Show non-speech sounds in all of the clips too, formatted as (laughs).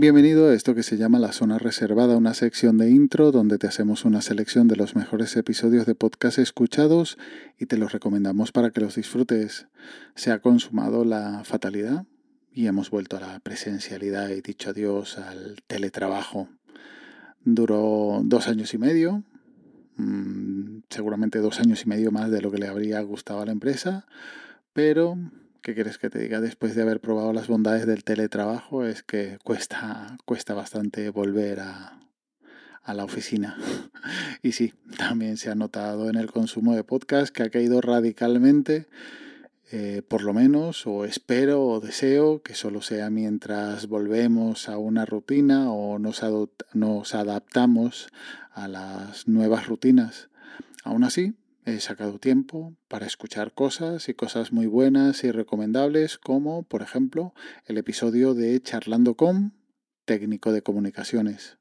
Bienvenido a esto que se llama La Zona Reservada, una sección de intro donde te hacemos una selección de los mejores episodios de podcast escuchados y te los recomendamos para que los disfrutes. Se ha consumado la fatalidad y hemos vuelto a la presencialidad y dicho adiós al teletrabajo. Duró dos años y medio, mm, seguramente dos años y medio más de lo que le habría gustado a la empresa, pero ¿Qué quieres que te diga? Después de haber probado las bondades del teletrabajo, es que cuesta, cuesta bastante volver a, la oficina. (laughs) y sí, también se ha notado en el consumo de podcast que ha caído radicalmente, eh, por lo menos, o espero o deseo que solo sea mientras volvemos a una rutina o nos, nos adaptamos a las nuevas rutinas. Aún así, He sacado tiempo para escuchar cosas y cosas muy buenas y recomendables como, por ejemplo, el episodio de Charlando con técnico de comunicaciones.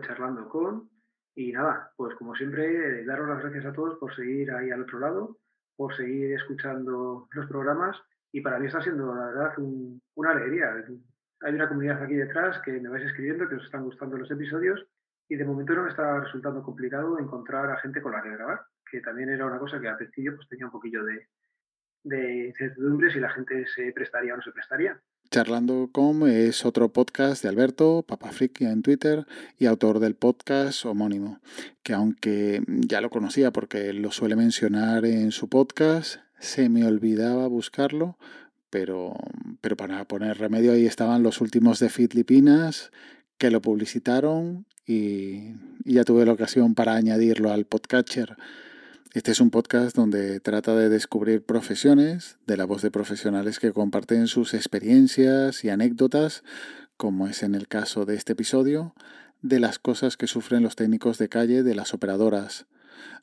Charlando con. Y nada, pues como siempre, daros las gracias a todos por seguir ahí al otro lado, por seguir escuchando los programas. Y para mí está siendo, la verdad, una alegría. Hay una comunidad aquí detrás que me vais escribiendo, que os están gustando los episodios. Y de momento no me está resultando complicado encontrar a gente con la que grabar, que también era una cosa que al principio pues, tenía un poquillo de, de incertidumbre si la gente se prestaría o no se prestaría. Charlando com es otro podcast de Alberto, Papafriki en Twitter, y autor del podcast homónimo, que aunque ya lo conocía porque lo suele mencionar en su podcast, se me olvidaba buscarlo, pero, pero para poner remedio ahí estaban los últimos de Filipinas que lo publicitaron y, y ya tuve la ocasión para añadirlo al podcatcher. Este es un podcast donde trata de descubrir profesiones de la voz de profesionales que comparten sus experiencias y anécdotas, como es en el caso de este episodio, de las cosas que sufren los técnicos de calle de las operadoras,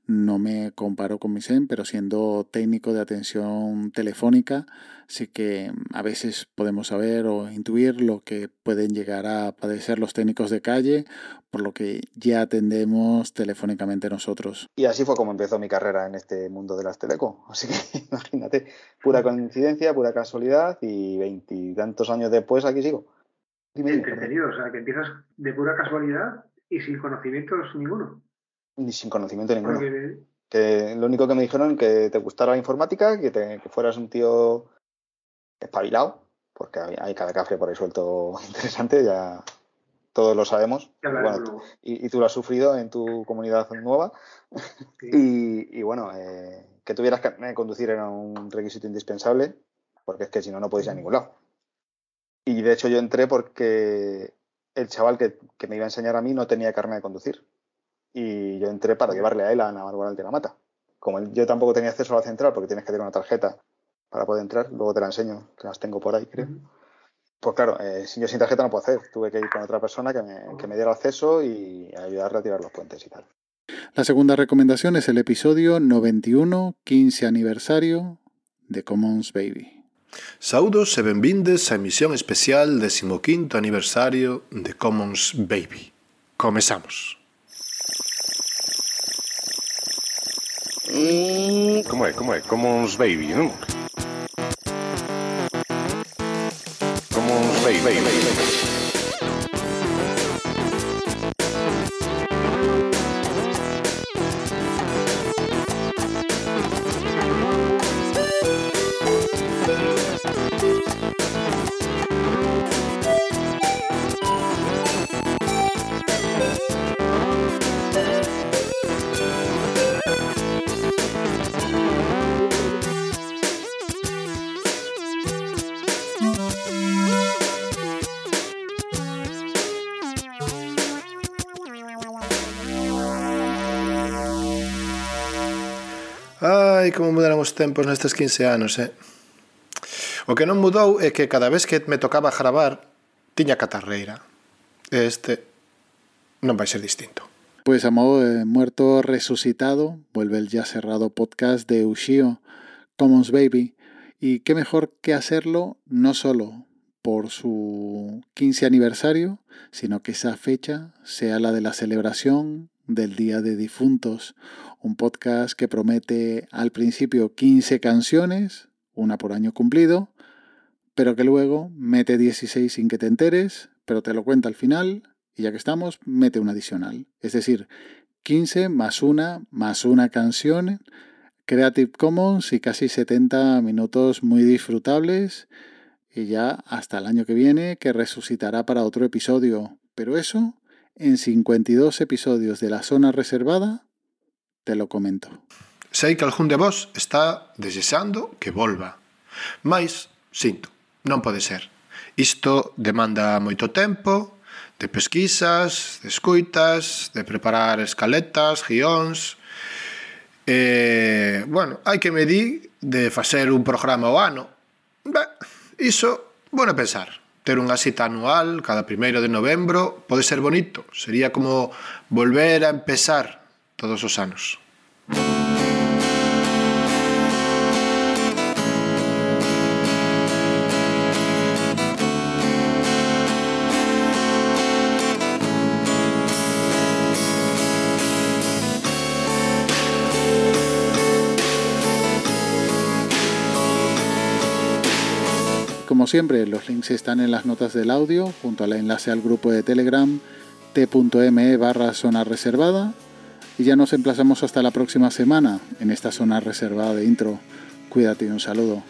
no me comparo con mi SEM, pero siendo técnico de atención telefónica, sí que a veces podemos saber o intuir lo que pueden llegar a padecer los técnicos de calle, por lo que ya atendemos telefónicamente nosotros. Y así fue como empezó mi carrera en este mundo de las teleco. (laughs) Así que imagínate, pura coincidencia, pura casualidad y veintitantos años después aquí sigo. Entretenido, o sea, que empiezas de pura casualidad y sin conocimientos ninguno. Ni sin conocimiento ninguno. Que lo único que me dijeron que te gustara la informática, que, te, que fueras un tío espabilado, porque hay, cada café por ahí suelto (laughs) interesante, ya todos lo sabemos. y, tú lo has sufrido en tu comunidad nueva. (laughs) y, bueno, eh, que tuvieras que conducir era un requisito indispensable, porque es que si no, no podéis ir a ningún lado. Y de hecho yo entré porque el chaval que, que me iba a enseñar a mí no tenía carne de conducir y yo entré para llevarle a él a Navarro de la Mata. Como yo tampoco tenía acceso a la central porque tienes que tener una tarjeta para poder entrar, luego te la enseño, que las tengo por ahí, creo. Pues claro, eh, yo sin tarjeta no puedo hacer. Tuve que ir con otra persona que me, que me diera acceso y ayudarle a tirar los puentes y tal. La segunda recomendación es el episodio 91, 15 aniversario de Commons Baby. Saudos e benvindes a emisión especial 15 aniversario de Commons Baby. Comezamos. Como é, como é? Como uns baby, não? Como uns baby. baby, Ai, como mudaron os tempos nestes 15 anos, eh? O que non mudou é que cada vez que me tocaba gravar tiña catarreira. E este non vai ser distinto. Pues a modo de muerto resucitado, vuelve el ya cerrado podcast de Ushio, Commons Baby. Y qué mejor que hacerlo no solo por su 15 aniversario, sino que esa fecha sea la de la celebración del Día de Difuntos, un podcast que promete al principio 15 canciones, una por año cumplido, pero que luego mete 16 sin que te enteres, pero te lo cuenta al final y ya que estamos, mete una adicional. Es decir, 15 más una más una canción, Creative Commons y casi 70 minutos muy disfrutables y ya hasta el año que viene que resucitará para otro episodio. Pero eso, en 52 episodios de la zona reservada, te lo comento. Sei que algún de vos está desexando que volva. Mais, sinto, non pode ser. Isto demanda moito tempo, de pesquisas, de escuitas, de preparar escaletas, guións... E, bueno, hai que medir de facer un programa ao ano. Ben, iso, bueno pensar. Ter unha cita anual cada primeiro de novembro pode ser bonito. Sería como volver a empezar todos os anos. Como siempre, los links están en las notas del audio, junto al enlace al grupo de Telegram t.me barra zona reservada. Y ya nos emplazamos hasta la próxima semana en esta zona reservada de intro. Cuídate y un saludo.